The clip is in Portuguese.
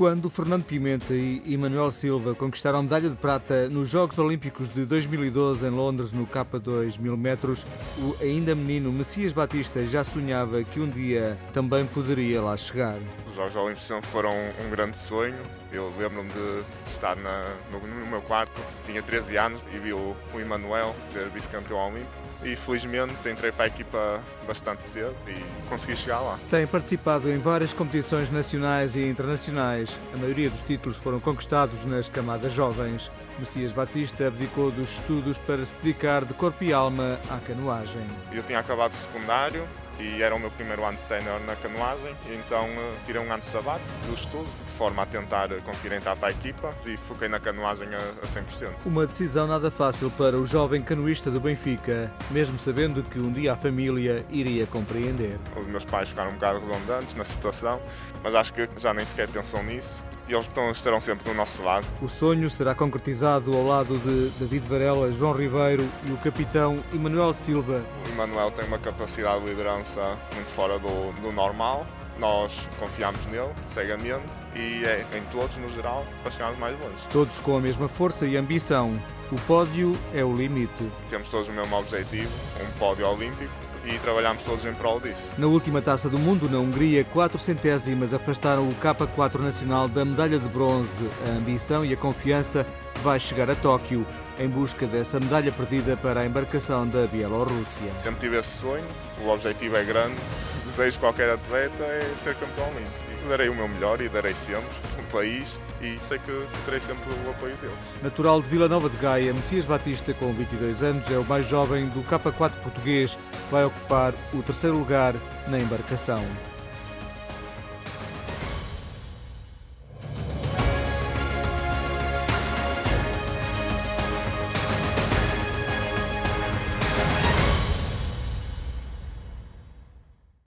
Quando Fernando Pimenta e Emanuel Silva conquistaram a medalha de prata nos Jogos Olímpicos de 2012 em Londres no K2 mil metros, o ainda menino Messias Batista já sonhava que um dia também poderia lá chegar. Os Jogos Olímpicos foram um grande sonho. Eu lembro-me de estar na, no, no, meu quarto, tinha 13 anos e vi o, o Emanuel ser vice-campeão olímpico e felizmente entrei para a equipa bastante cedo e consegui chegar lá. Tem participado em várias competições nacionais e internacionais. A maioria dos títulos foram conquistados nas camadas jovens. Messias Batista abdicou dos estudos para se dedicar de corpo e alma à canoagem. Eu tinha acabado o secundário e era o meu primeiro ano de sénior na canoagem, então eh, tirei um ano de sabático do estudo, de forma a tentar conseguir entrar para a equipa e foquei na canoagem a, 100%. Uma decisão nada fácil para o jovem canoista do Benfica, mesmo sabendo que um dia a família iria compreender. Os meus pais ficaram um bocado redundantes na situação, mas acho que já nem sequer pensam nisso e eles estão, estarão sempre do nosso lado. O sonho será concretizado ao lado de David Varela, João Ribeiro e o capitão Emanuel Silva. O Emanuel tem uma capacidade de liderança muito fora do, do normal. Nós confiamos nele cegamente e é em todos, no geral, para chegarmos mais longe. Todos com a mesma força e ambição. O pódio é o limite. Temos todos o mesmo objetivo, um pódio olímpico e trabalhámos todos em prol disso. Na última Taça do Mundo, na Hungria, quatro centésimas afastaram o K4 nacional da medalha de bronze. A ambição e a confiança vai chegar a Tóquio em busca dessa medalha perdida para a embarcação da Bielorrússia. Sempre tive esse sonho, o objetivo é grande, desejo de qualquer atleta é ser campeão olímpico darei o meu melhor e darei sempre o país e sei que terei sempre o apoio deles. Natural de Vila Nova de Gaia, Messias Batista, com 22 anos, é o mais jovem do K4 português, vai ocupar o terceiro lugar na embarcação.